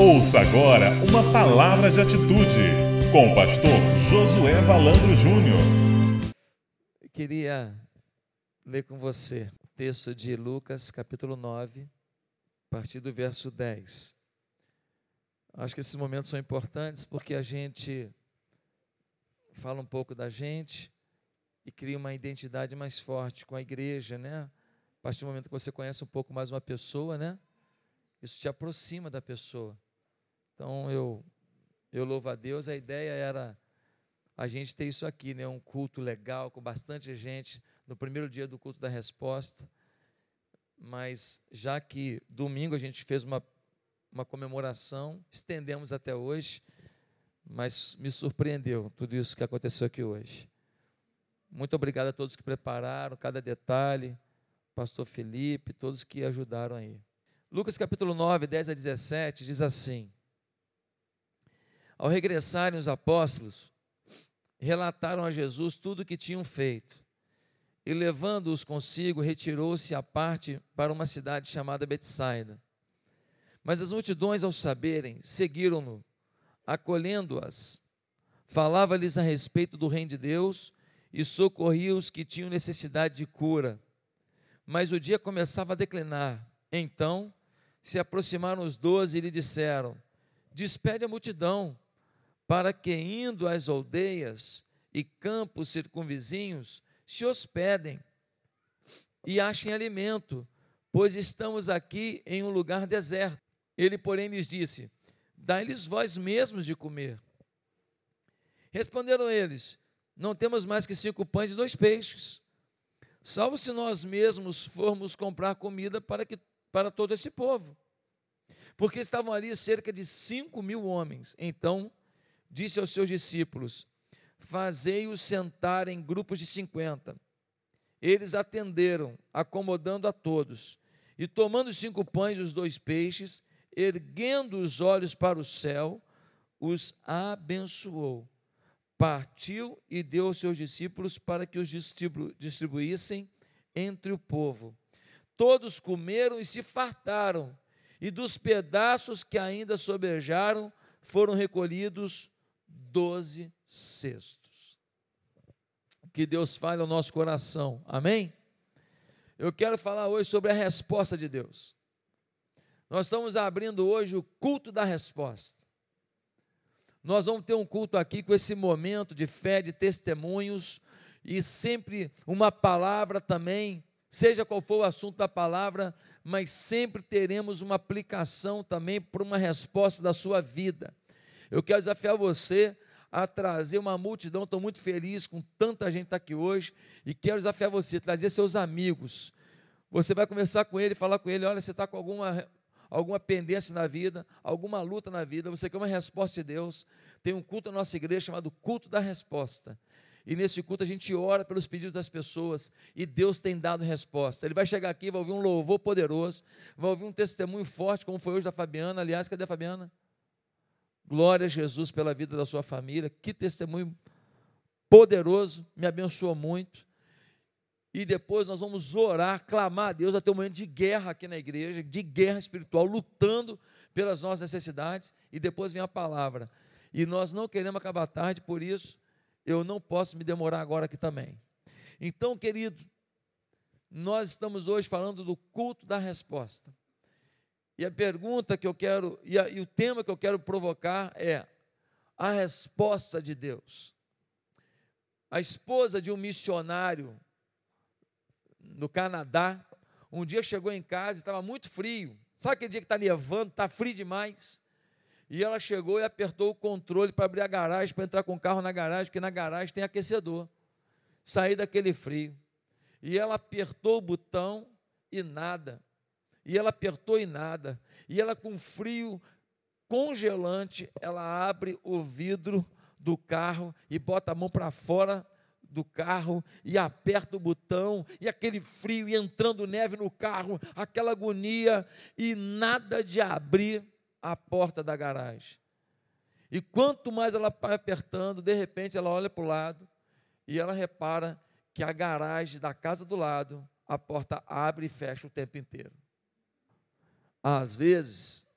Ouça agora uma palavra de atitude com o pastor Josué Valandro Júnior. Eu queria ler com você o texto de Lucas, capítulo 9, a partir do verso 10. Acho que esses momentos são importantes porque a gente fala um pouco da gente e cria uma identidade mais forte com a igreja, né? A partir do momento que você conhece um pouco mais uma pessoa, né? Isso te aproxima da pessoa. Então eu eu louvo a Deus. A ideia era a gente ter isso aqui, né? Um culto legal com bastante gente no primeiro dia do culto da resposta. Mas já que domingo a gente fez uma uma comemoração, estendemos até hoje, mas me surpreendeu tudo isso que aconteceu aqui hoje. Muito obrigado a todos que prepararam cada detalhe, pastor Felipe, todos que ajudaram aí. Lucas capítulo 9, 10 a 17 diz assim: ao regressarem os apóstolos, relataram a Jesus tudo o que tinham feito. E levando-os consigo, retirou-se à parte para uma cidade chamada Betsaida. Mas as multidões, ao saberem, seguiram-no, acolhendo-as. Falava-lhes a respeito do reino de Deus e socorria os que tinham necessidade de cura. Mas o dia começava a declinar. Então se aproximaram os doze e lhe disseram: Despede a multidão para que, indo às aldeias e campos circunvizinhos, se hospedem e achem alimento, pois estamos aqui em um lugar deserto. Ele, porém, lhes disse: Dai-lhes vós mesmos de comer. Responderam eles: Não temos mais que cinco pães e dois peixes. Salvo se nós mesmos formos comprar comida para, que, para todo esse povo. Porque estavam ali cerca de cinco mil homens. Então disse aos seus discípulos: Fazei-os sentar em grupos de cinquenta. Eles atenderam, acomodando a todos. E tomando cinco pães e os dois peixes, erguendo os olhos para o céu, os abençoou. Partiu e deu aos seus discípulos para que os distribu distribuíssem entre o povo. Todos comeram e se fartaram, e dos pedaços que ainda sobejaram foram recolhidos doze cestos. Que Deus fale ao nosso coração, amém? Eu quero falar hoje sobre a resposta de Deus. Nós estamos abrindo hoje o culto da resposta. Nós vamos ter um culto aqui com esse momento de fé, de testemunhos e sempre uma palavra também, seja qual for o assunto da palavra, mas sempre teremos uma aplicação também para uma resposta da sua vida. Eu quero desafiar você a trazer uma multidão. Estou muito feliz com tanta gente tá aqui hoje e quero desafiar você a trazer seus amigos. Você vai conversar com ele, falar com ele: olha, você está com alguma, alguma pendência na vida, alguma luta na vida, você quer uma resposta de Deus. Tem um culto na nossa igreja chamado Culto da Resposta. E nesse culto a gente ora pelos pedidos das pessoas e Deus tem dado resposta. Ele vai chegar aqui, vai ouvir um louvor poderoso, vai ouvir um testemunho forte, como foi hoje da Fabiana. Aliás, cadê a Fabiana? Glória a Jesus pela vida da sua família. Que testemunho poderoso, me abençoou muito. E depois nós vamos orar, clamar a Deus até um momento de guerra aqui na igreja, de guerra espiritual, lutando pelas nossas necessidades. E depois vem a palavra. E nós não queremos acabar tarde, por isso eu não posso me demorar agora aqui também. Então, querido, nós estamos hoje falando do culto da resposta. E a pergunta que eu quero, e, a, e o tema que eu quero provocar é a resposta de Deus. A esposa de um missionário no Canadá, um dia chegou em casa e estava muito frio. Sabe aquele dia que está nevando, está frio demais? E ela chegou e apertou o controle para abrir a garagem, para entrar com o carro na garagem, porque na garagem tem aquecedor. Sair daquele frio. E ela apertou o botão e nada. E ela apertou e nada. E ela, com frio congelante, ela abre o vidro do carro e bota a mão para fora do carro e aperta o botão, e aquele frio, e entrando neve no carro, aquela agonia, e nada de abrir a porta da garagem. E quanto mais ela vai apertando, de repente ela olha para o lado e ela repara que a garagem da casa do lado, a porta abre e fecha o tempo inteiro. Às vezes,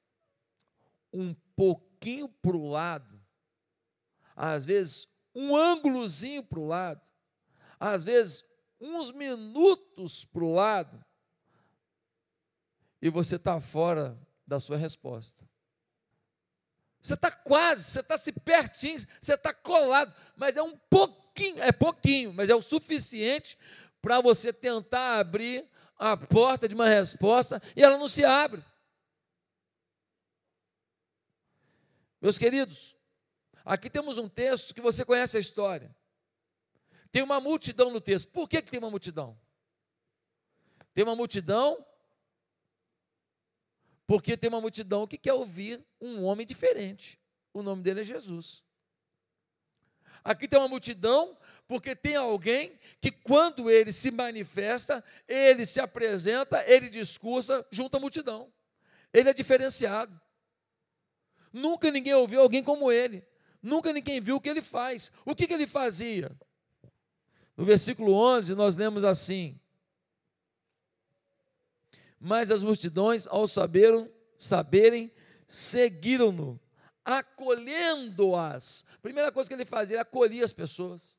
um pouquinho para o lado, às vezes um ângulozinho para o lado, às vezes uns minutos para o lado, e você está fora da sua resposta. Você está quase, você está se pertinho, você está colado, mas é um pouquinho, é pouquinho, mas é o suficiente para você tentar abrir a porta de uma resposta e ela não se abre. Meus queridos, aqui temos um texto que você conhece a história. Tem uma multidão no texto. Por que, que tem uma multidão? Tem uma multidão porque tem uma multidão que quer ouvir um homem diferente. O nome dele é Jesus. Aqui tem uma multidão porque tem alguém que, quando ele se manifesta, ele se apresenta, ele discursa junto à multidão. Ele é diferenciado. Nunca ninguém ouviu alguém como ele. Nunca ninguém viu o que ele faz. O que, que ele fazia? No versículo 11, nós lemos assim: mas as multidões, ao saberam, saberem, seguiram-no, acolhendo-as. Primeira coisa que ele fazia, ele acolhia as pessoas.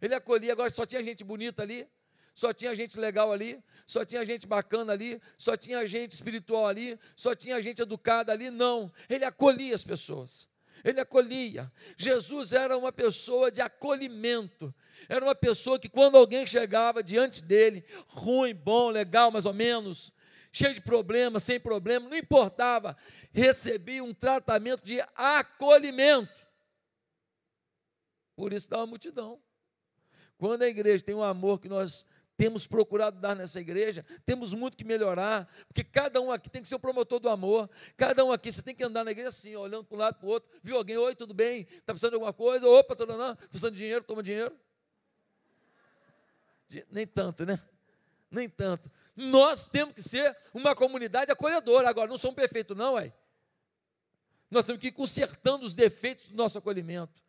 Ele acolhia, agora só tinha gente bonita ali, só tinha gente legal ali, só tinha gente bacana ali, só tinha gente espiritual ali, só tinha gente educada ali. Não, ele acolhia as pessoas. Ele acolhia. Jesus era uma pessoa de acolhimento. Era uma pessoa que, quando alguém chegava diante dele, ruim, bom, legal, mais ou menos, cheio de problemas, sem problema, não importava, recebia um tratamento de acolhimento. Por isso dá uma multidão. Quando a igreja tem um amor que nós temos procurado dar nessa igreja, temos muito que melhorar, porque cada um aqui tem que ser o promotor do amor, cada um aqui, você tem que andar na igreja assim, olhando para um lado para o outro, viu alguém, oi, tudo bem, está precisando de alguma coisa, opa, tá precisando de dinheiro, toma dinheiro, nem tanto, né? Nem tanto. Nós temos que ser uma comunidade acolhedora. Agora, não somos perfeitos, não, ué. Nós temos que ir consertando os defeitos do nosso acolhimento.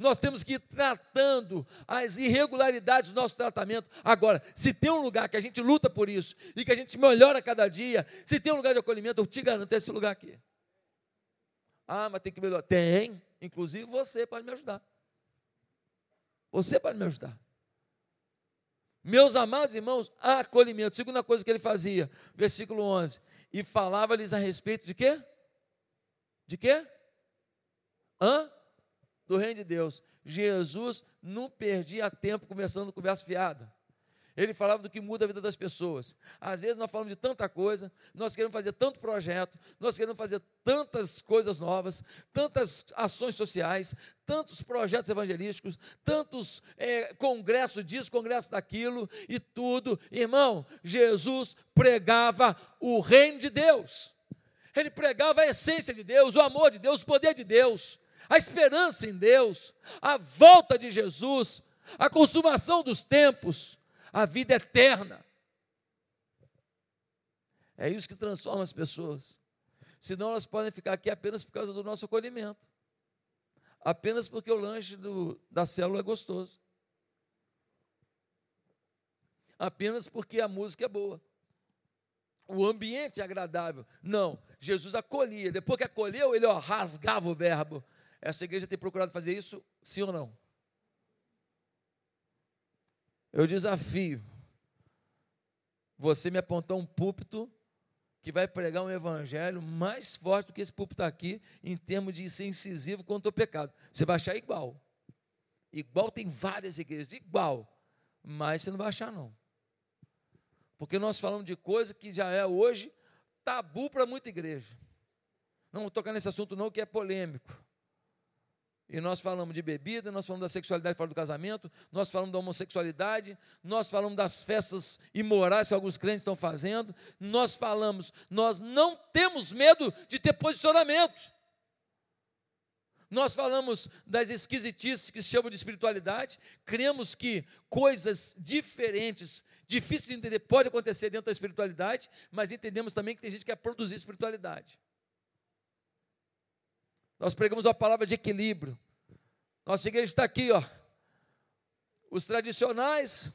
Nós temos que ir tratando as irregularidades do nosso tratamento. Agora, se tem um lugar que a gente luta por isso e que a gente melhora cada dia, se tem um lugar de acolhimento, eu te garanto, é esse lugar aqui. Ah, mas tem que melhorar. Tem. Inclusive você pode me ajudar. Você pode me ajudar. Meus amados irmãos, acolhimento. Segunda coisa que ele fazia, versículo 11. E falava-lhes a respeito de quê? De quê? Hã? Do reino de Deus. Jesus não perdia tempo conversando conversa fiada. Ele falava do que muda a vida das pessoas. Às vezes nós falamos de tanta coisa, nós queremos fazer tanto projeto, nós queremos fazer tantas coisas novas, tantas ações sociais, tantos projetos evangelísticos, tantos é, congressos disso, congressos daquilo e tudo. Irmão, Jesus pregava o reino de Deus. Ele pregava a essência de Deus, o amor de Deus, o poder de Deus, a esperança em Deus, a volta de Jesus, a consumação dos tempos a vida eterna. É isso que transforma as pessoas. Senão elas podem ficar aqui apenas por causa do nosso acolhimento. Apenas porque o lanche do, da célula é gostoso. Apenas porque a música é boa. O ambiente é agradável. Não, Jesus acolhia. Depois que acolheu, ele ó, rasgava o verbo. Essa igreja tem procurado fazer isso, sim ou não? Eu desafio você me apontar um púlpito que vai pregar um evangelho mais forte do que esse púlpito aqui, em termos de ser incisivo contra o pecado. Você vai achar igual. Igual tem várias igrejas, igual. Mas você não vai achar, não. Porque nós falamos de coisa que já é hoje tabu para muita igreja. Não vou tocar nesse assunto, não, que é polêmico. E nós falamos de bebida, nós falamos da sexualidade fora do casamento, nós falamos da homossexualidade, nós falamos das festas imorais que alguns crentes estão fazendo, nós falamos, nós não temos medo de ter posicionamento. Nós falamos das esquisitices que se chamam de espiritualidade, cremos que coisas diferentes, difíceis de entender, pode acontecer dentro da espiritualidade, mas entendemos também que tem gente que quer produzir espiritualidade. Nós pregamos a palavra de equilíbrio. Nossa igreja está aqui, ó. Os tradicionais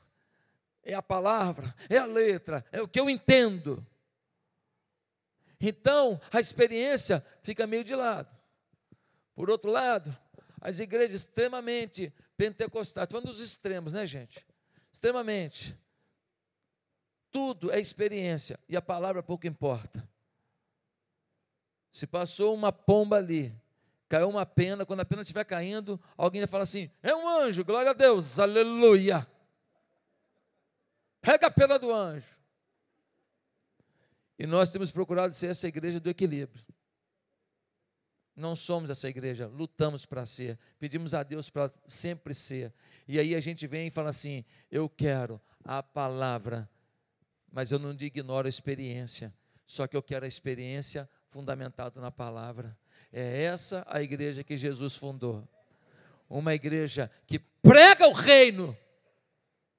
é a palavra, é a letra, é o que eu entendo. Então, a experiência fica meio de lado. Por outro lado, as igrejas extremamente pentecostais, falando dos extremos, né, gente? Extremamente. Tudo é experiência e a palavra pouco importa. Se passou uma pomba ali, caiu uma pena, quando a pena estiver caindo, alguém vai falar assim: é um anjo, glória a Deus, aleluia. Pega a pena do anjo. E nós temos procurado ser essa igreja do equilíbrio. Não somos essa igreja, lutamos para ser, pedimos a Deus para sempre ser. E aí a gente vem e fala assim: eu quero a palavra, mas eu não ignoro a experiência, só que eu quero a experiência fundamentada na palavra. É essa a igreja que Jesus fundou. Uma igreja que prega o reino,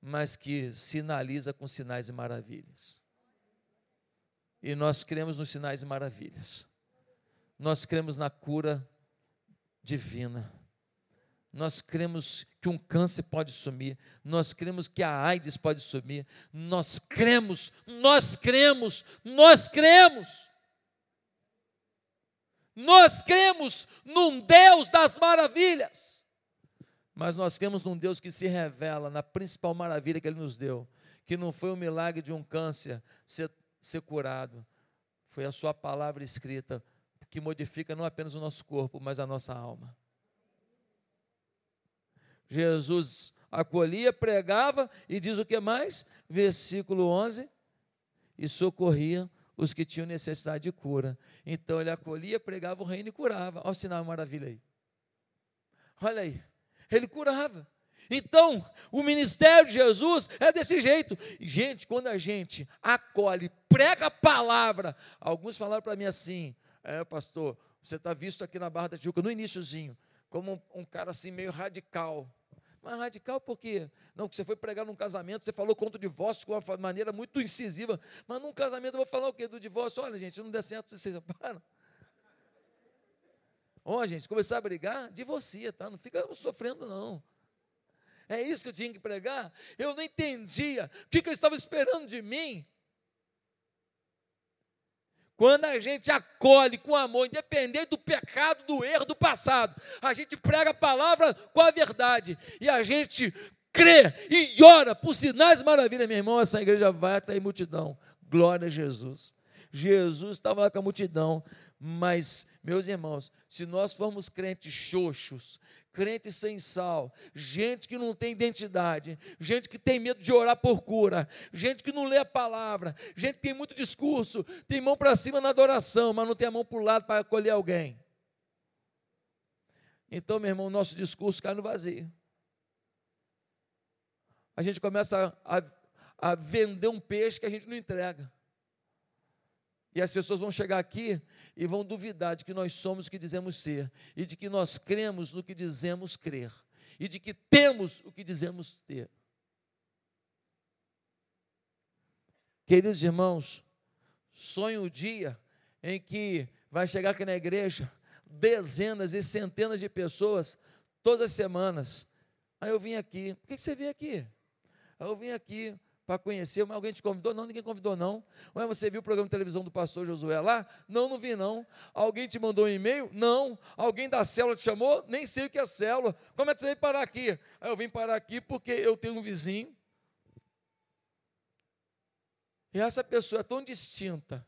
mas que sinaliza com sinais e maravilhas. E nós cremos nos sinais e maravilhas. Nós cremos na cura divina. Nós cremos que um câncer pode sumir, nós cremos que a AIDS pode sumir, nós cremos, nós cremos, nós cremos. Nós cremos num Deus das maravilhas, mas nós cremos num Deus que se revela na principal maravilha que Ele nos deu, que não foi o milagre de um câncer ser ser curado. Foi a Sua palavra escrita que modifica não apenas o nosso corpo, mas a nossa alma. Jesus acolhia, pregava e diz o que mais? Versículo 11: e socorria os que tinham necessidade de cura. Então ele acolhia, pregava o reino e curava. Olha o sinal maravilha aí. Olha aí, ele curava. Então, o ministério de Jesus é desse jeito. Gente, quando a gente acolhe, prega a palavra, alguns falaram para mim assim: é, pastor, você está visto aqui na Barra da Tijuca, no iníciozinho, como um, um, cara assim meio radical. Mas radical por quê? Não, que você foi pregar num casamento, você falou contra o divórcio de uma maneira muito incisiva. Mas num casamento eu vou falar o quê do divórcio? Olha, gente, se não der certo, vocês separam. Ó, oh, gente, começar a brigar, divorcia, tá? Não fica sofrendo, não. É isso que eu tinha que pregar? Eu não entendia o que, que eu estava esperando de mim. Quando a gente acolhe com amor, independente do pecado, do erro do passado, a gente prega a palavra com a verdade e a gente crê e ora por sinais e maravilhas, meu irmão. Essa igreja vai estar em multidão. Glória a Jesus. Jesus estava lá com a multidão, mas, meus irmãos, se nós formos crentes xoxos, crentes sem sal, gente que não tem identidade, gente que tem medo de orar por cura, gente que não lê a palavra, gente que tem muito discurso, tem mão para cima na adoração, mas não tem a mão para o lado para acolher alguém. Então, meu irmão, nosso discurso cai no vazio. A gente começa a, a, a vender um peixe que a gente não entrega. E as pessoas vão chegar aqui e vão duvidar de que nós somos o que dizemos ser, e de que nós cremos no que dizemos crer, e de que temos o que dizemos ter. Queridos irmãos, sonho o dia em que vai chegar aqui na igreja dezenas e centenas de pessoas todas as semanas. Aí eu vim aqui. Por que você veio aqui? Aí eu vim aqui para conhecer, mas alguém te convidou? Não, ninguém convidou, não. Ué, você viu o programa de televisão do pastor Josué lá? Não, não vi, não. Alguém te mandou um e-mail? Não. Alguém da célula te chamou? Nem sei o que é célula. Como é que você veio parar aqui? Eu vim parar aqui porque eu tenho um vizinho. E essa pessoa é tão distinta.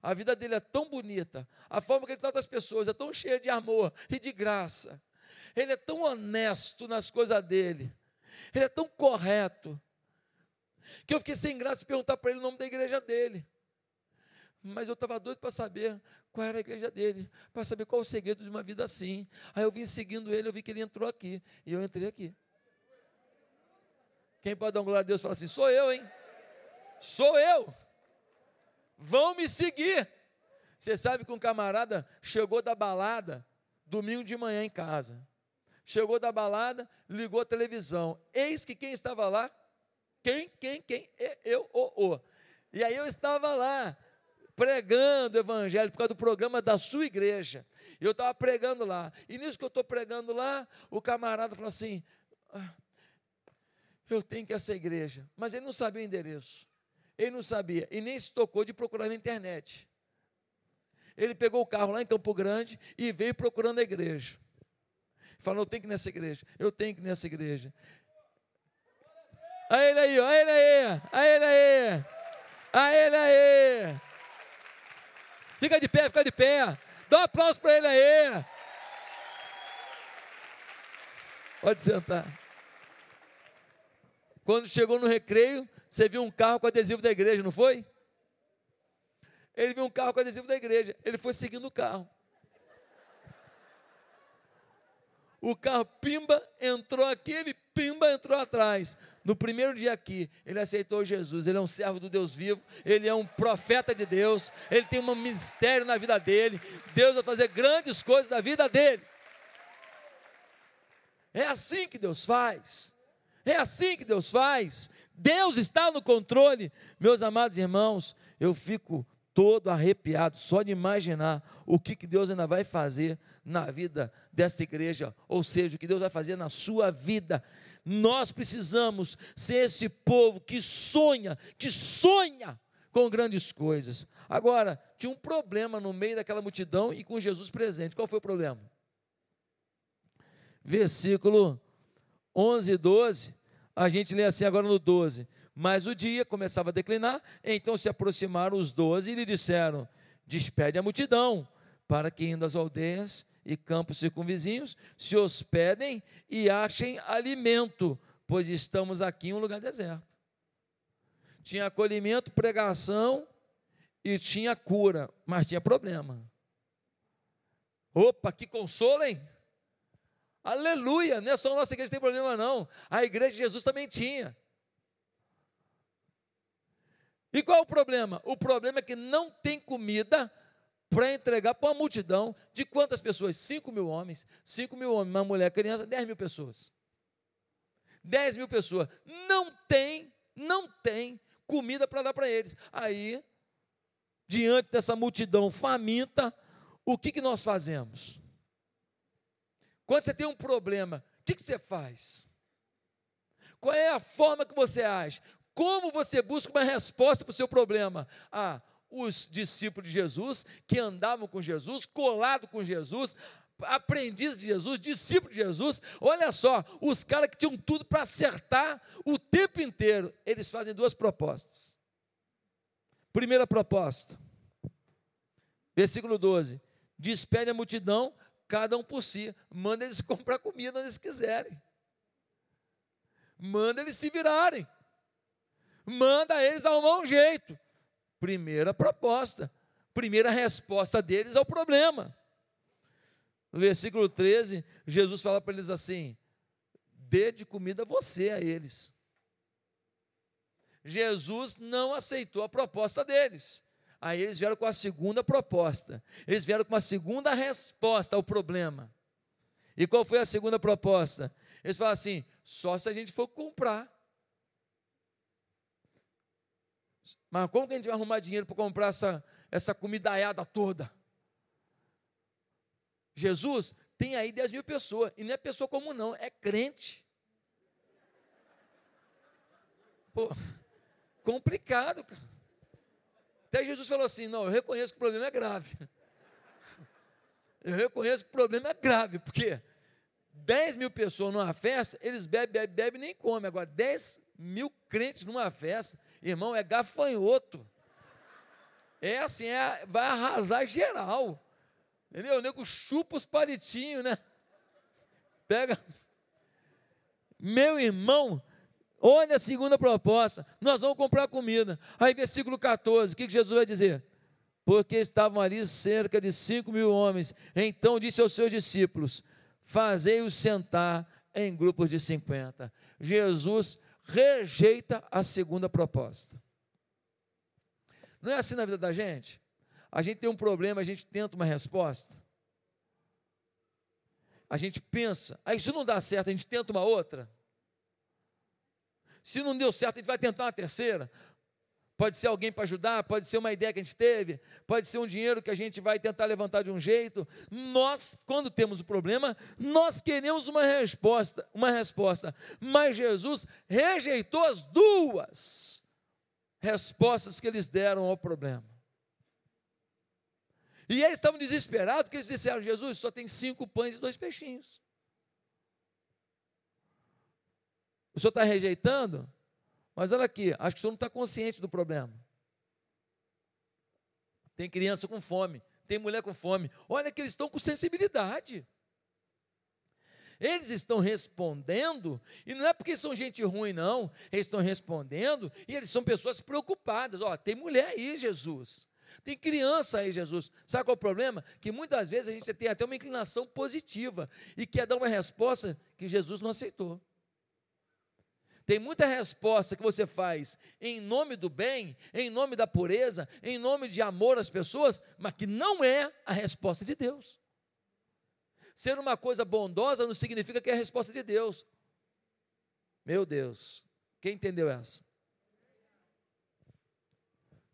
A vida dele é tão bonita. A forma que ele trata as pessoas é tão cheia de amor e de graça. Ele é tão honesto nas coisas dele. Ele é tão correto que eu fiquei sem graça de perguntar para ele o nome da igreja dele. Mas eu estava doido para saber qual era a igreja dele, para saber qual o segredo de uma vida assim. Aí eu vim seguindo ele, eu vi que ele entrou aqui, e eu entrei aqui. Quem pode dar um glória a Deus e falar assim: sou eu, hein? Sou eu. Vão me seguir. Você sabe que um camarada chegou da balada domingo de manhã em casa. Chegou da balada, ligou a televisão. Eis que quem estava lá? Quem, quem, quem? Eu, o, o. E aí eu estava lá, pregando o evangelho por causa do programa da sua igreja. Eu estava pregando lá. E nisso que eu estou pregando lá, o camarada falou assim: ah, Eu tenho que essa igreja. Mas ele não sabia o endereço. Ele não sabia. E nem se tocou de procurar na internet. ele pegou o carro lá em Campo Grande e veio procurando a igreja. Falou: Eu tenho que ir nessa igreja, eu tenho que ir nessa igreja. A ele aí, a ele aí, a ele aí, a ele aí. Fica de pé, fica de pé. Dá um aplauso para ele aí. Pode sentar. Quando chegou no recreio, você viu um carro com adesivo da igreja, não foi? Ele viu um carro com adesivo da igreja. Ele foi seguindo o carro. O carro pimba entrou aqui, ele pimba entrou atrás. No primeiro dia aqui, ele aceitou Jesus. Ele é um servo do Deus vivo, ele é um profeta de Deus, ele tem um ministério na vida dele. Deus vai fazer grandes coisas na vida dele. É assim que Deus faz. É assim que Deus faz. Deus está no controle. Meus amados irmãos, eu fico todo arrepiado só de imaginar o que, que Deus ainda vai fazer na vida dessa igreja, ou seja, o que Deus vai fazer na sua vida. Nós precisamos ser esse povo que sonha, que sonha com grandes coisas. Agora, tinha um problema no meio daquela multidão e com Jesus presente. Qual foi o problema? Versículo 11 e 12, a gente lê assim agora no 12. Mas o dia começava a declinar, então se aproximaram os doze e lhe disseram: Despede a multidão, para que indo às aldeias e campos circunvizinhos se hospedem e achem alimento, pois estamos aqui em um lugar deserto. Tinha acolhimento, pregação e tinha cura, mas tinha problema. Opa, que consolo, hein? Aleluia! Não é só a nossa igreja que tem problema, não. A igreja de Jesus também tinha. E qual é o problema? O problema é que não tem comida para entregar para uma multidão de quantas pessoas? 5 mil homens. 5 mil homens, uma mulher, criança, 10 mil pessoas. 10 mil pessoas. Não tem, não tem comida para dar para eles. Aí, diante dessa multidão faminta, o que, que nós fazemos? Quando você tem um problema, o que, que você faz? Qual é a forma que você age? Como você busca uma resposta para o seu problema? Ah, os discípulos de Jesus, que andavam com Jesus, colado com Jesus, aprendizes de Jesus, discípulos de Jesus, olha só, os caras que tinham tudo para acertar o tempo inteiro, eles fazem duas propostas. Primeira proposta, versículo 12: despede a multidão, cada um por si, manda eles comprar comida onde eles quiserem, manda eles se virarem, manda eles arrumar um jeito. Primeira proposta, primeira resposta deles ao problema. No versículo 13, Jesus fala para eles assim: dê de comida você a eles. Jesus não aceitou a proposta deles. Aí eles vieram com a segunda proposta. Eles vieram com uma segunda resposta ao problema. E qual foi a segunda proposta? Eles falaram assim: só se a gente for comprar. Mas como que a gente vai arrumar dinheiro para comprar essa, essa comidaiada toda? Jesus tem aí 10 mil pessoas, e não é pessoa comum, não, é crente. Pô, complicado, cara. Até Jesus falou assim: não, eu reconheço que o problema é grave. Eu reconheço que o problema é grave, porque 10 mil pessoas numa festa, eles bebem, bebem, bebem nem comem. Agora, 10 mil crentes numa festa, Irmão, é gafanhoto. É assim, é, vai arrasar geral. Entendeu? O nego chupa os palitinhos, né? Pega. Meu irmão, olha a segunda proposta. Nós vamos comprar comida. Aí, versículo 14, o que Jesus vai dizer? Porque estavam ali cerca de cinco mil homens. Então disse aos seus discípulos: Fazei-os sentar em grupos de cinquenta. Jesus rejeita a segunda proposta. Não é assim na vida da gente? A gente tem um problema, a gente tenta uma resposta. A gente pensa, aí se não dá certo, a gente tenta uma outra. Se não deu certo, a gente vai tentar uma terceira pode ser alguém para ajudar, pode ser uma ideia que a gente teve, pode ser um dinheiro que a gente vai tentar levantar de um jeito. Nós, quando temos o um problema, nós queremos uma resposta, uma resposta. Mas Jesus rejeitou as duas respostas que eles deram ao problema. E eles estavam desesperados, porque eles disseram: Jesus, só tem cinco pães e dois peixinhos. O senhor está rejeitando? Mas olha aqui, acho que o senhor não está consciente do problema. Tem criança com fome, tem mulher com fome. Olha que eles estão com sensibilidade. Eles estão respondendo, e não é porque são gente ruim, não. Eles estão respondendo e eles são pessoas preocupadas. Ó, tem mulher aí, Jesus. Tem criança aí, Jesus. Sabe qual é o problema? Que muitas vezes a gente tem até uma inclinação positiva e quer dar uma resposta que Jesus não aceitou. Tem muita resposta que você faz em nome do bem, em nome da pureza, em nome de amor às pessoas, mas que não é a resposta de Deus. Ser uma coisa bondosa não significa que é a resposta de Deus. Meu Deus, quem entendeu essa?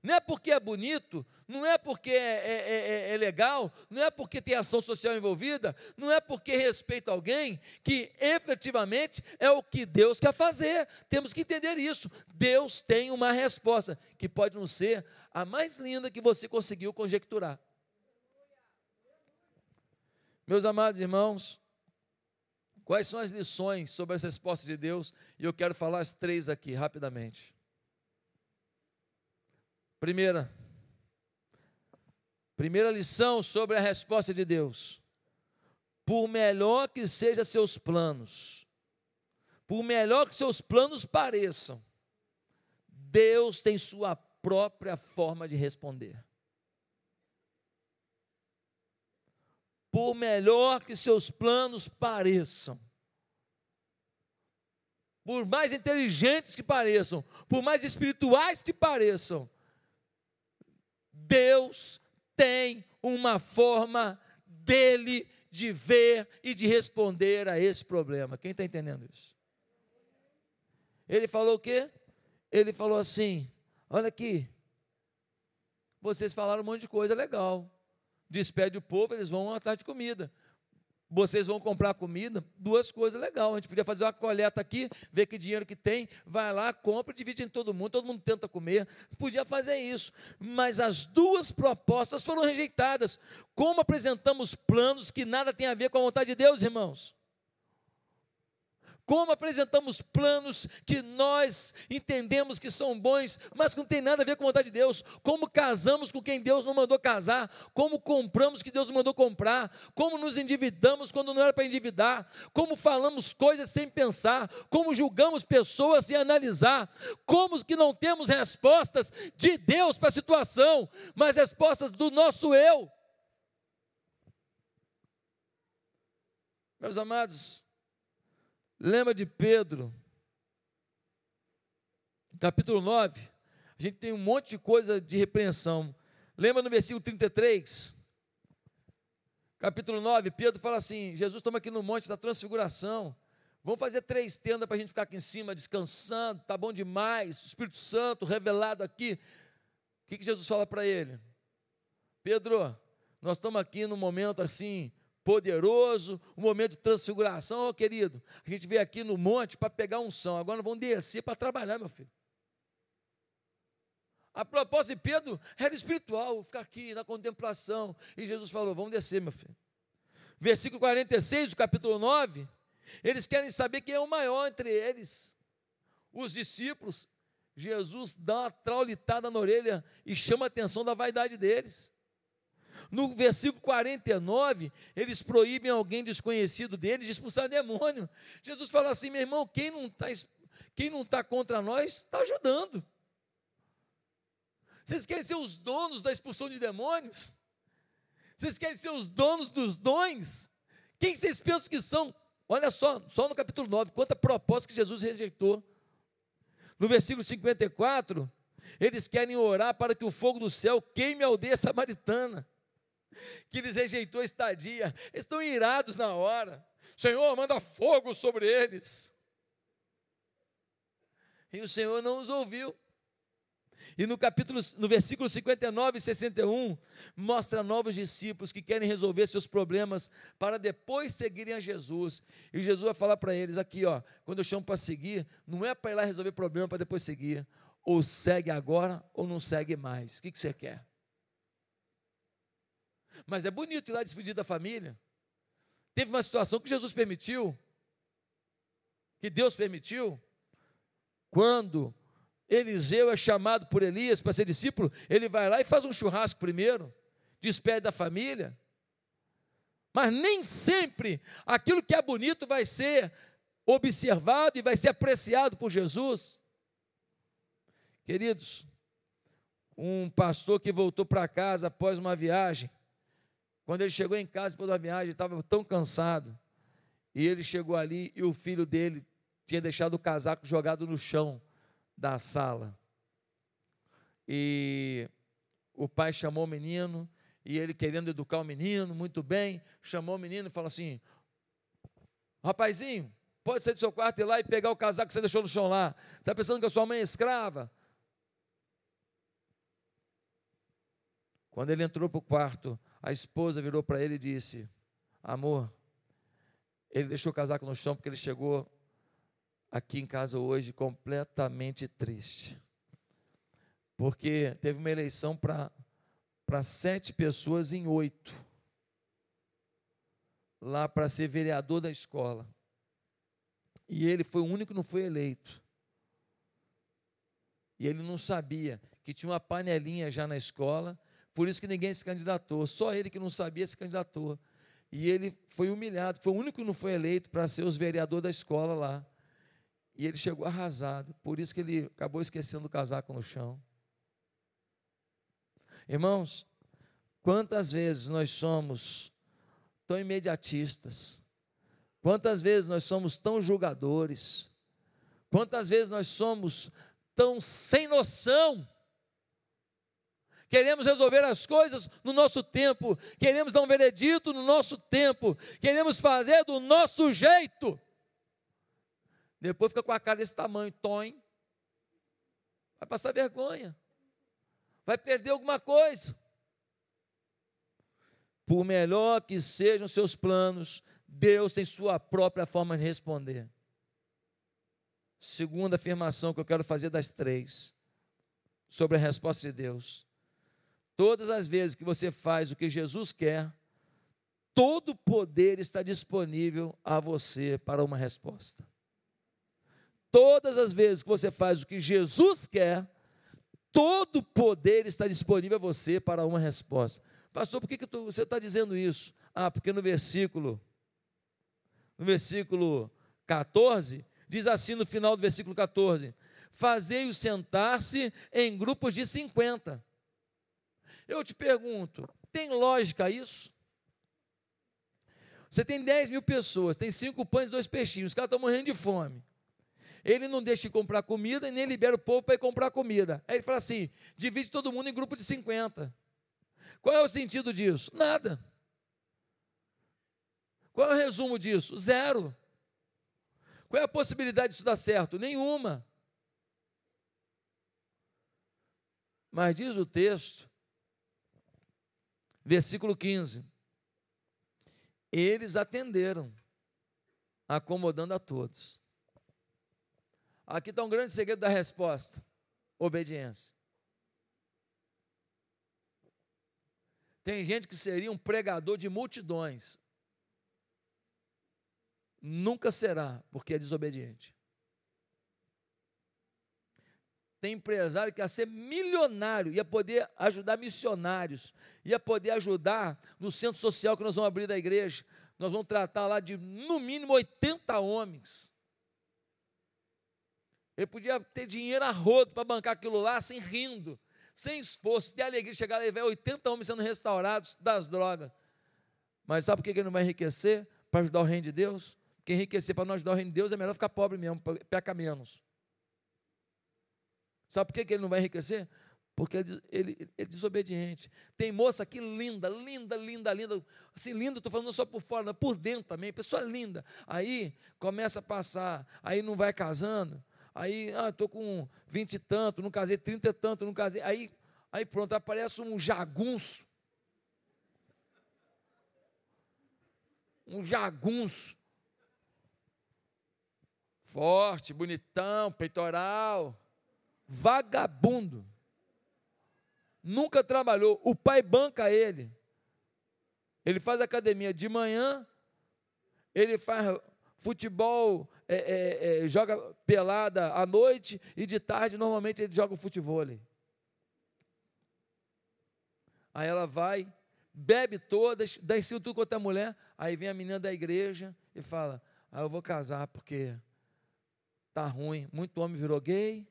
Não é porque é bonito, não é porque é, é, é, é, legal, não é porque tem ação social envolvida, não é porque respeita alguém, que efetivamente é o que Deus quer fazer. Temos que entender isso. Deus tem uma resposta, que pode não ser a mais linda que você conseguiu conjecturar. Meus amados irmãos, quais são as lições sobre essa resposta de Deus? E eu quero falar as três aqui rapidamente. Primeira, primeira lição sobre a resposta de Deus. Por melhor que sejam seus planos, por melhor que seus planos pareçam, Deus tem sua própria forma de responder. Por melhor que seus planos pareçam, por mais inteligentes que pareçam, por mais espirituais que pareçam, Deus tem uma forma dele de ver e de responder a esse problema. Quem está entendendo isso? Ele falou o quê? Ele falou assim: olha aqui, vocês falaram um monte de coisa legal. Despede o povo, eles vão atrás de comida vocês vão comprar comida, duas coisas legais. A gente podia fazer uma coleta aqui, ver que dinheiro que tem, vai lá, compra, divide em todo mundo, todo mundo tenta comer. Podia fazer isso. Mas as duas propostas foram rejeitadas. Como apresentamos planos que nada tem a ver com a vontade de Deus, irmãos? Como apresentamos planos que nós entendemos que são bons, mas que não tem nada a ver com a vontade de Deus, como casamos com quem Deus não mandou casar, como compramos que Deus não mandou comprar, como nos endividamos quando não era para endividar, como falamos coisas sem pensar, como julgamos pessoas sem analisar, como que não temos respostas de Deus para a situação, mas respostas do nosso eu. Meus amados, Lembra de Pedro? Capítulo 9. A gente tem um monte de coisa de repreensão. Lembra no versículo 33? Capítulo 9, Pedro fala assim: Jesus estamos aqui no monte da transfiguração. Vamos fazer três tendas para a gente ficar aqui em cima, descansando, tá bom demais. O Espírito Santo revelado aqui. O que, que Jesus fala para ele? Pedro, nós estamos aqui num momento assim, poderoso, um momento de transfiguração, oh, querido. A gente veio aqui no monte para pegar um som, agora vamos descer para trabalhar, meu filho. A proposta de Pedro era espiritual, ficar aqui na contemplação. E Jesus falou: Vamos descer, meu filho. Versículo 46 do capítulo 9. Eles querem saber quem é o maior entre eles. Os discípulos. Jesus dá uma traulitada na orelha e chama a atenção da vaidade deles. No versículo 49, eles proíbem alguém desconhecido deles de expulsar demônio. Jesus fala assim: meu irmão, quem não está quem não está contra nós está ajudando. Vocês querem ser os donos da expulsão de demônios? Vocês querem ser os donos dos dons? Quem vocês pensam que são? Olha só, só no capítulo 9, quanta proposta que Jesus rejeitou. No versículo 54, eles querem orar para que o fogo do céu queime a aldeia samaritana que lhes rejeitou a estadia, estão irados na hora. Senhor, manda fogo sobre eles. E o Senhor não os ouviu. E no capítulo, no versículo 59 e 61, mostra novos discípulos que querem resolver seus problemas para depois seguirem a Jesus. E Jesus vai falar para eles aqui, ó, quando eu chamo para seguir, não é para ir lá resolver problema para depois seguir. Ou segue agora ou não segue mais. O que, que você quer? Mas é bonito ir lá despedir da família. Teve uma situação que Jesus permitiu, que Deus permitiu, quando Eliseu é chamado por Elias para ser discípulo, ele vai lá e faz um churrasco primeiro, despede da família. Mas nem sempre aquilo que é bonito vai ser observado e vai ser apreciado por Jesus. Queridos, um pastor que voltou para casa após uma viagem, quando ele chegou em casa depois da viagem, estava tão cansado, e ele chegou ali e o filho dele tinha deixado o casaco jogado no chão da sala. E o pai chamou o menino, e ele querendo educar o menino, muito bem, chamou o menino e falou assim: Rapazinho, pode sair do seu quarto e ir lá e pegar o casaco que você deixou no chão lá. Está pensando que a sua mãe é escrava? Quando ele entrou para o quarto, a esposa virou para ele e disse: Amor, ele deixou o casaco no chão porque ele chegou aqui em casa hoje completamente triste. Porque teve uma eleição para sete pessoas em oito. Lá para ser vereador da escola. E ele foi o único que não foi eleito. E ele não sabia que tinha uma panelinha já na escola, por isso que ninguém se candidatou. Só ele que não sabia se candidatou. E ele foi humilhado, foi o único que não foi eleito para ser os vereador da escola lá. E ele chegou arrasado, por isso que ele acabou esquecendo o casaco no chão. Irmãos, quantas vezes nós somos tão imediatistas, quantas vezes nós somos tão julgadores, quantas vezes nós somos tão sem noção, queremos resolver as coisas no nosso tempo, queremos dar um veredito no nosso tempo, queremos fazer do nosso jeito. Depois fica com a cara desse tamanho, tom. Vai passar vergonha. Vai perder alguma coisa. Por melhor que sejam seus planos, Deus tem sua própria forma de responder. Segunda afirmação que eu quero fazer das três, sobre a resposta de Deus. Todas as vezes que você faz o que Jesus quer, todo poder está disponível a você para uma resposta. Todas as vezes que você faz o que Jesus quer, todo poder está disponível a você para uma resposta. Pastor, por que, que você está dizendo isso? Ah, porque no versículo, no versículo 14, diz assim no final do versículo 14: Fazei-o sentar-se em grupos de 50. Eu te pergunto, tem lógica isso? Você tem 10 mil pessoas, tem cinco pães e dois peixinhos, os caras estão morrendo de fome ele não deixa de comprar comida e nem libera o povo para ir comprar comida. Aí ele fala assim: divide todo mundo em grupo de 50. Qual é o sentido disso? Nada. Qual é o resumo disso? Zero. Qual é a possibilidade disso dar certo? Nenhuma. Mas diz o texto, versículo 15: eles atenderam, acomodando a todos. Aqui está um grande segredo da resposta: obediência. Tem gente que seria um pregador de multidões. Nunca será, porque é desobediente. Tem empresário que ia ser milionário, ia poder ajudar missionários, ia poder ajudar no centro social que nós vamos abrir da igreja. Nós vamos tratar lá de no mínimo 80 homens. Ele podia ter dinheiro a rodo para bancar aquilo lá, sem rindo, sem esforço, ter alegria de chegar lá e ver 80 homens sendo restaurados das drogas. Mas sabe por que ele não vai enriquecer? Para ajudar o reino de Deus? Porque enriquecer para não ajudar o reino de Deus é melhor ficar pobre mesmo, peca menos. Sabe por que ele não vai enriquecer? Porque ele, ele, é desobediente. Tem moça aqui linda, linda, linda, linda. Assim, linda, estou falando só por fora, por dentro também. Pessoa linda. Aí começa a passar, aí não vai casando. Aí, ah, estou com vinte e tanto, não casei, trinta e tanto, não casei. Aí, aí pronto, aparece um jagunço. Um jagunço. Forte, bonitão, peitoral. Vagabundo. Nunca trabalhou. O pai banca ele. Ele faz academia de manhã, ele faz futebol, é, é, é, joga pelada à noite e de tarde normalmente ele joga o futebol. Aí ela vai, bebe todas, dá em tudo quanto é mulher, aí vem a menina da igreja e fala, ah, eu vou casar porque tá ruim, muito homem virou gay,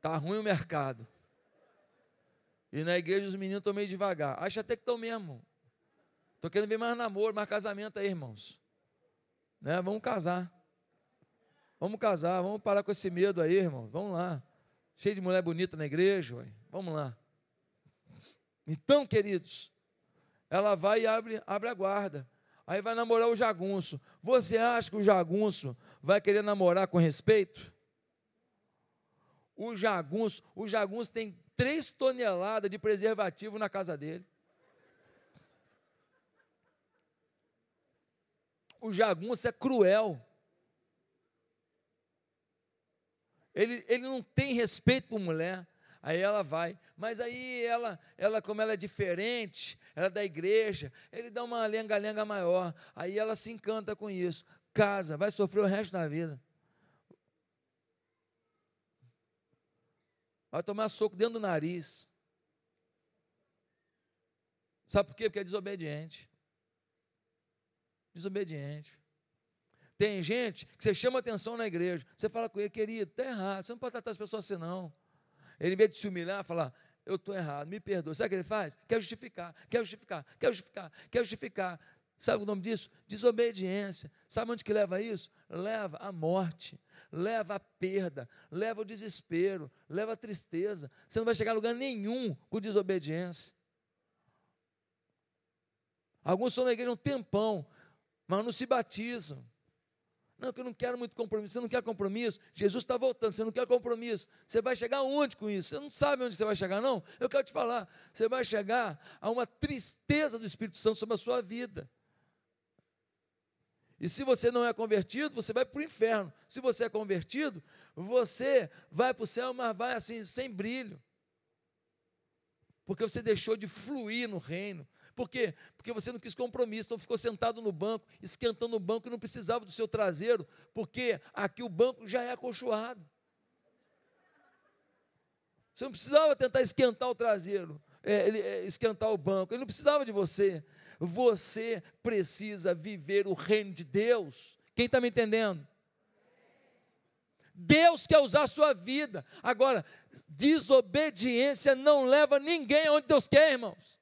tá ruim o mercado. E na igreja os meninos estão meio devagar. Acho até que estão mesmo. Estou querendo ver mais namoro, mais casamento aí, irmãos. Né? Vamos casar. Vamos casar, vamos parar com esse medo aí, irmão. Vamos lá. Cheio de mulher bonita na igreja, ué. vamos lá. Então, queridos, ela vai e abre, abre a guarda. Aí vai namorar o jagunço. Você acha que o jagunço vai querer namorar com respeito? O jagunço, o jagunço tem três toneladas de preservativo na casa dele. O jagunço é cruel. Ele, ele não tem respeito por mulher. Aí ela vai, mas aí ela, ela como ela é diferente, ela é da igreja, ele dá uma lenga-lenga maior. Aí ela se encanta com isso. Casa, vai sofrer o resto da vida. Vai tomar soco dentro do nariz. Sabe por quê? Porque é desobediente. Desobediente. Tem gente que você chama atenção na igreja. Você fala com ele, querido, está errado. Você não pode tratar as pessoas assim, não. Ele, em vez de se humilhar, falar, eu estou errado, me perdoa. Sabe o que ele faz? Quer justificar, quer justificar, quer justificar, quer justificar. Sabe o nome disso? Desobediência. Sabe onde que leva isso? Leva à morte, leva à perda, leva ao desespero, leva à tristeza. Você não vai chegar a lugar nenhum com desobediência. Alguns estão na igreja um tempão, mas não se batizam. Não, que eu não quero muito compromisso. Você não quer compromisso? Jesus está voltando, você não quer compromisso. Você vai chegar onde com isso? Você não sabe onde você vai chegar, não? Eu quero te falar. Você vai chegar a uma tristeza do Espírito Santo sobre a sua vida. E se você não é convertido, você vai para o inferno. Se você é convertido, você vai para o céu, mas vai assim, sem brilho. Porque você deixou de fluir no reino. Por quê? Porque você não quis compromisso, então ficou sentado no banco, esquentando o banco e não precisava do seu traseiro, porque aqui o banco já é acolchoado. Você não precisava tentar esquentar o traseiro, é, é, esquentar o banco, ele não precisava de você. Você precisa viver o reino de Deus. Quem está me entendendo? Deus quer usar a sua vida. Agora, desobediência não leva ninguém aonde Deus quer, irmãos.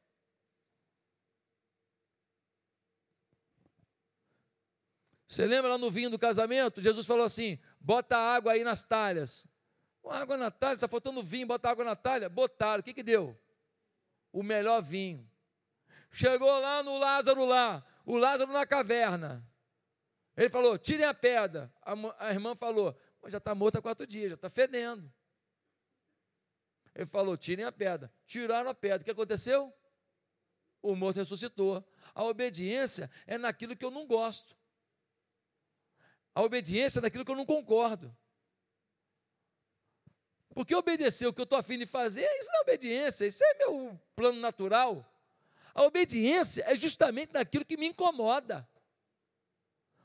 Você lembra lá no vinho do casamento? Jesus falou assim: bota água aí nas talhas. água na talha, está faltando vinho, bota água na talha. Botaram, o que, que deu? O melhor vinho. Chegou lá no Lázaro lá, o Lázaro na caverna. Ele falou: tirem a pedra. A, a irmã falou: já está morto há quatro dias, já está fedendo. Ele falou: tirem a pedra. Tiraram a pedra. O que aconteceu? O morto ressuscitou. A obediência é naquilo que eu não gosto. A obediência é naquilo que eu não concordo. Porque obedecer o que eu estou afim de fazer, isso não é obediência, isso é meu plano natural. A obediência é justamente naquilo que me incomoda.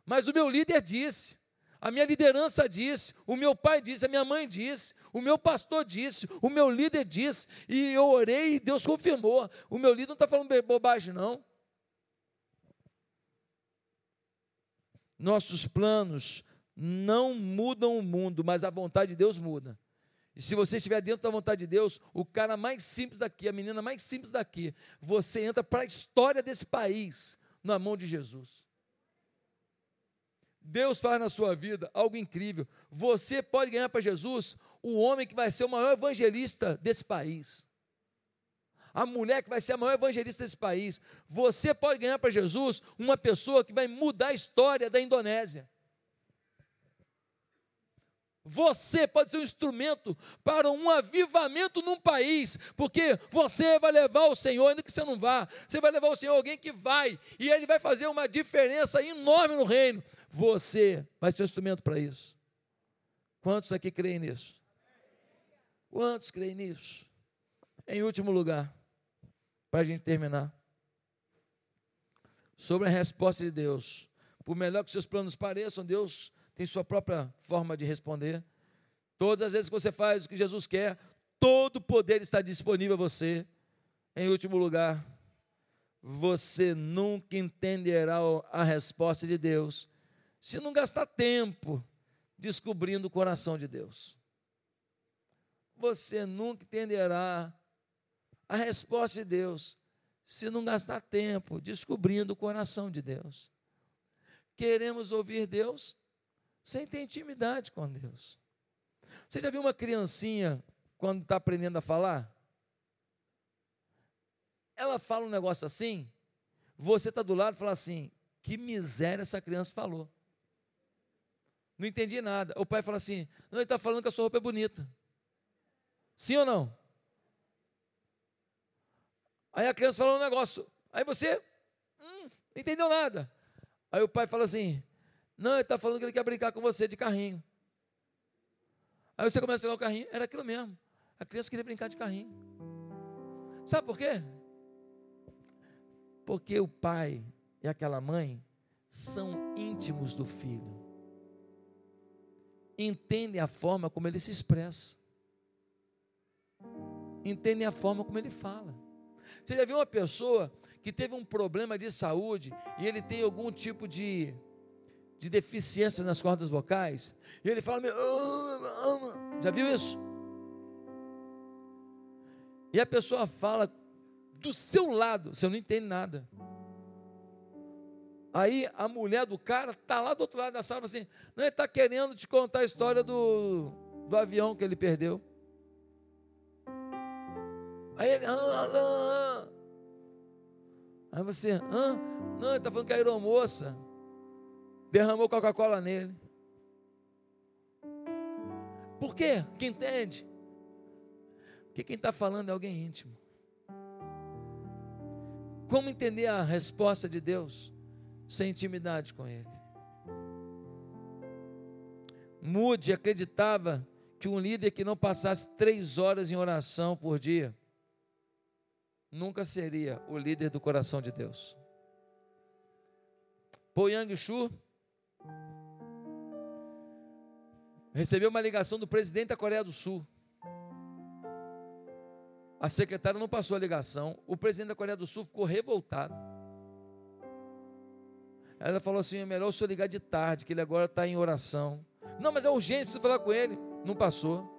Mas o meu líder disse, a minha liderança disse, o meu pai disse, a minha mãe disse, o meu pastor disse, o meu líder disse, e eu orei e Deus confirmou. O meu líder não está falando bobagem, não. Nossos planos não mudam o mundo, mas a vontade de Deus muda. E se você estiver dentro da vontade de Deus, o cara mais simples daqui, a menina mais simples daqui, você entra para a história desse país na mão de Jesus. Deus faz na sua vida algo incrível. Você pode ganhar para Jesus o homem que vai ser o maior evangelista desse país. A mulher que vai ser a maior evangelista desse país. Você pode ganhar para Jesus uma pessoa que vai mudar a história da Indonésia. Você pode ser um instrumento para um avivamento num país, porque você vai levar o Senhor, ainda que você não vá, você vai levar o Senhor alguém que vai, e ele vai fazer uma diferença enorme no reino. Você vai ser um instrumento para isso. Quantos aqui creem nisso? Quantos creem nisso? Em último lugar, para a gente terminar. Sobre a resposta de Deus. Por melhor que seus planos pareçam, Deus tem sua própria forma de responder. Todas as vezes que você faz o que Jesus quer, todo o poder está disponível a você. Em último lugar, você nunca entenderá a resposta de Deus se não gastar tempo descobrindo o coração de Deus. Você nunca entenderá a resposta de Deus se não gastar tempo descobrindo o coração de Deus. Queremos ouvir Deus sem ter intimidade com Deus. Você já viu uma criancinha quando está aprendendo a falar? Ela fala um negócio assim, você está do lado e fala assim: que miséria essa criança falou. Não entendi nada. O pai fala assim: não, ele está falando que a sua roupa é bonita. Sim ou não? Aí a criança fala um negócio. Aí você hum, não entendeu nada. Aí o pai fala assim: Não, ele está falando que ele quer brincar com você de carrinho. Aí você começa a pegar o carrinho, era aquilo mesmo. A criança queria brincar de carrinho. Sabe por quê? Porque o pai e aquela mãe são íntimos do filho. Entendem a forma como ele se expressa. Entendem a forma como ele fala. Você já viu uma pessoa que teve um problema de saúde e ele tem algum tipo de, de deficiência nas cordas vocais? E ele fala, já viu isso? E a pessoa fala do seu lado, você não entende nada. Aí a mulher do cara está lá do outro lado da sala, assim, não, ele está querendo te contar a história do, do avião que ele perdeu. Aí ele, ah, ah, ah. Aí você, hã? Não, ele está falando que a aeromoça derramou Coca-Cola nele. Por quê? Quem entende? Porque quem está falando é alguém íntimo. Como entender a resposta de Deus sem intimidade com Ele? Mude acreditava que um líder que não passasse três horas em oração por dia nunca seria o líder do coração de Deus. Po Yang Shu recebeu uma ligação do presidente da Coreia do Sul. A secretária não passou a ligação. O presidente da Coreia do Sul ficou revoltado. Ela falou assim: é melhor o senhor ligar de tarde, que ele agora está em oração. Não, mas é urgente, preciso falar com ele. Não passou.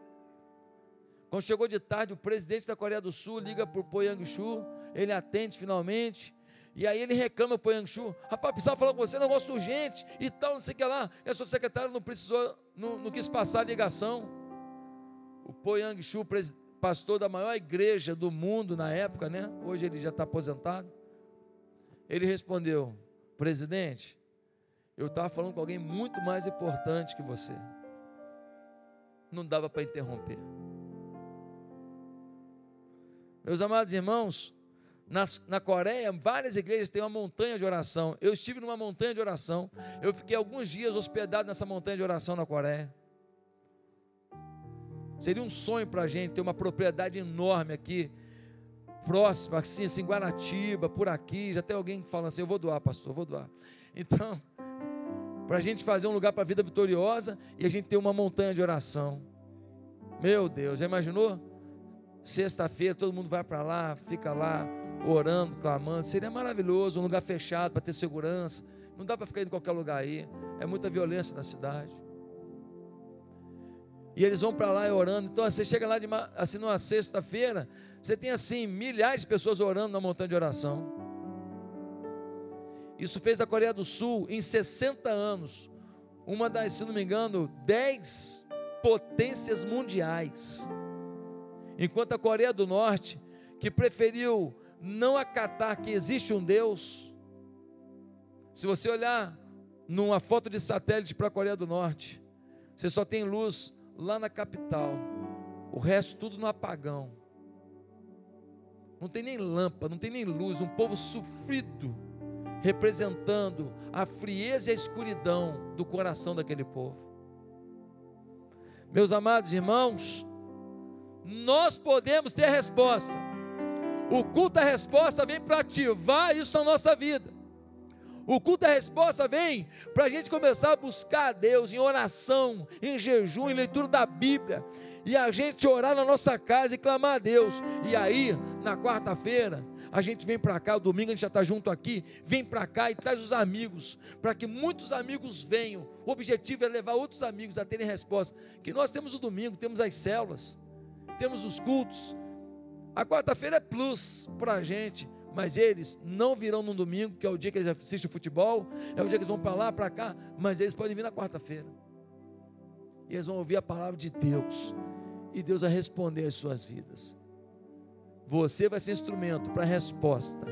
Quando chegou de tarde, o presidente da Coreia do Sul liga para o Po Yang-shu, ele atende finalmente, e aí ele reclama para o Yang-shu, rapaz, precisava falar com você, negócio urgente, e tal, não sei o que lá, e a sua secretária não precisou, não, não quis passar a ligação. O Po Yang-shu, pastor da maior igreja do mundo na época, né? hoje ele já está aposentado, ele respondeu, presidente, eu estava falando com alguém muito mais importante que você. Não dava para interromper. Meus amados irmãos, na, na Coreia, várias igrejas têm uma montanha de oração. Eu estive numa montanha de oração. Eu fiquei alguns dias hospedado nessa montanha de oração na Coreia. Seria um sonho para a gente ter uma propriedade enorme aqui, próxima, assim, assim, Guaratiba, por aqui. Já tem alguém que fala assim: eu vou doar, pastor, eu vou doar. Então, para a gente fazer um lugar para a vida vitoriosa e a gente ter uma montanha de oração. Meu Deus, já imaginou? Sexta-feira todo mundo vai para lá, fica lá orando, clamando. Seria maravilhoso, um lugar fechado para ter segurança. Não dá para ficar em qualquer lugar aí. É muita violência na cidade. E eles vão para lá orando. Então você chega lá de, assim numa sexta-feira, você tem assim milhares de pessoas orando na montanha de oração. Isso fez a Coreia do Sul em 60 anos, uma das, se não me engano, 10 potências mundiais. Enquanto a Coreia do Norte, que preferiu não acatar que existe um Deus, se você olhar numa foto de satélite para a Coreia do Norte, você só tem luz lá na capital, o resto tudo no apagão. Não tem nem lâmpada, não tem nem luz, um povo sofrido, representando a frieza e a escuridão do coração daquele povo. Meus amados irmãos, nós podemos ter resposta. O culto da resposta vem para ativar isso na nossa vida. O culto da resposta vem para a gente começar a buscar a Deus em oração, em jejum, em leitura da Bíblia, e a gente orar na nossa casa e clamar a Deus. E aí, na quarta-feira, a gente vem para cá, o domingo a gente já está junto aqui, vem para cá e traz os amigos, para que muitos amigos venham. O objetivo é levar outros amigos a terem resposta. Que nós temos o domingo, temos as células, temos os cultos. A quarta-feira é plus para a gente, mas eles não virão no domingo, que é o dia que eles assistem futebol, é o dia que eles vão para lá, para cá, mas eles podem vir na quarta-feira. E eles vão ouvir a palavra de Deus, e Deus vai responder às suas vidas. Você vai ser instrumento para a resposta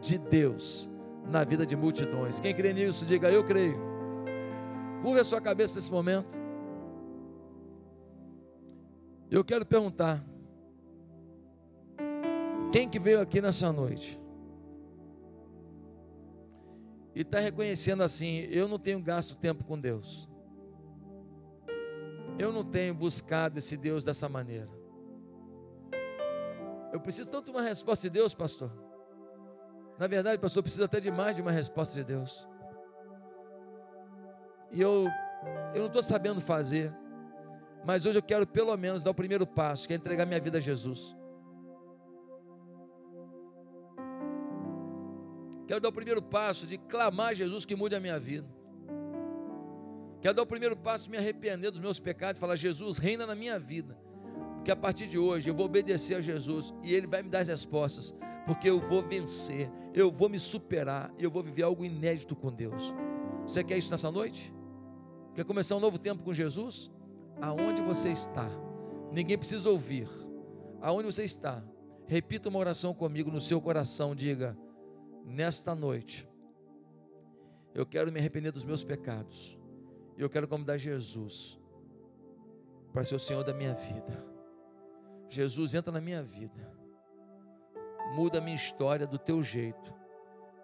de Deus na vida de multidões. Quem crê nisso, diga eu creio. Curva a sua cabeça nesse momento. Eu quero perguntar: quem que veio aqui nessa noite? E está reconhecendo assim: eu não tenho gasto tempo com Deus. Eu não tenho buscado esse Deus dessa maneira. Eu preciso tanto de uma resposta de Deus, pastor. Na verdade, pastor, precisa até de mais de uma resposta de Deus. E eu, eu não estou sabendo fazer, mas hoje eu quero pelo menos dar o primeiro passo, que é entregar minha vida a Jesus. Quero dar o primeiro passo de clamar a Jesus que mude a minha vida. Quero dar o primeiro passo de me arrepender dos meus pecados e falar: Jesus, reina na minha vida. Porque a partir de hoje eu vou obedecer a Jesus e Ele vai me dar as respostas. Porque eu vou vencer, eu vou me superar, eu vou viver algo inédito com Deus. Você quer isso nessa noite? Quer começar um novo tempo com Jesus? Aonde você está? Ninguém precisa ouvir. Aonde você está? Repita uma oração comigo no seu coração. Diga: nesta noite, eu quero me arrepender dos meus pecados. E eu quero convidar Jesus para ser o Senhor da minha vida. Jesus, entra na minha vida. Muda a minha história do teu jeito.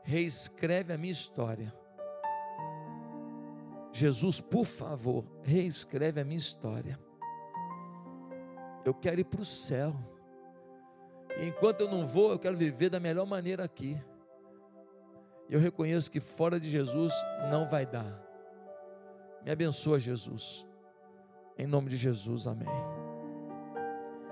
Reescreve a minha história. Jesus, por favor, reescreve a minha história. Eu quero ir para o céu. E enquanto eu não vou, eu quero viver da melhor maneira aqui. Eu reconheço que fora de Jesus não vai dar. Me abençoa, Jesus. Em nome de Jesus, amém.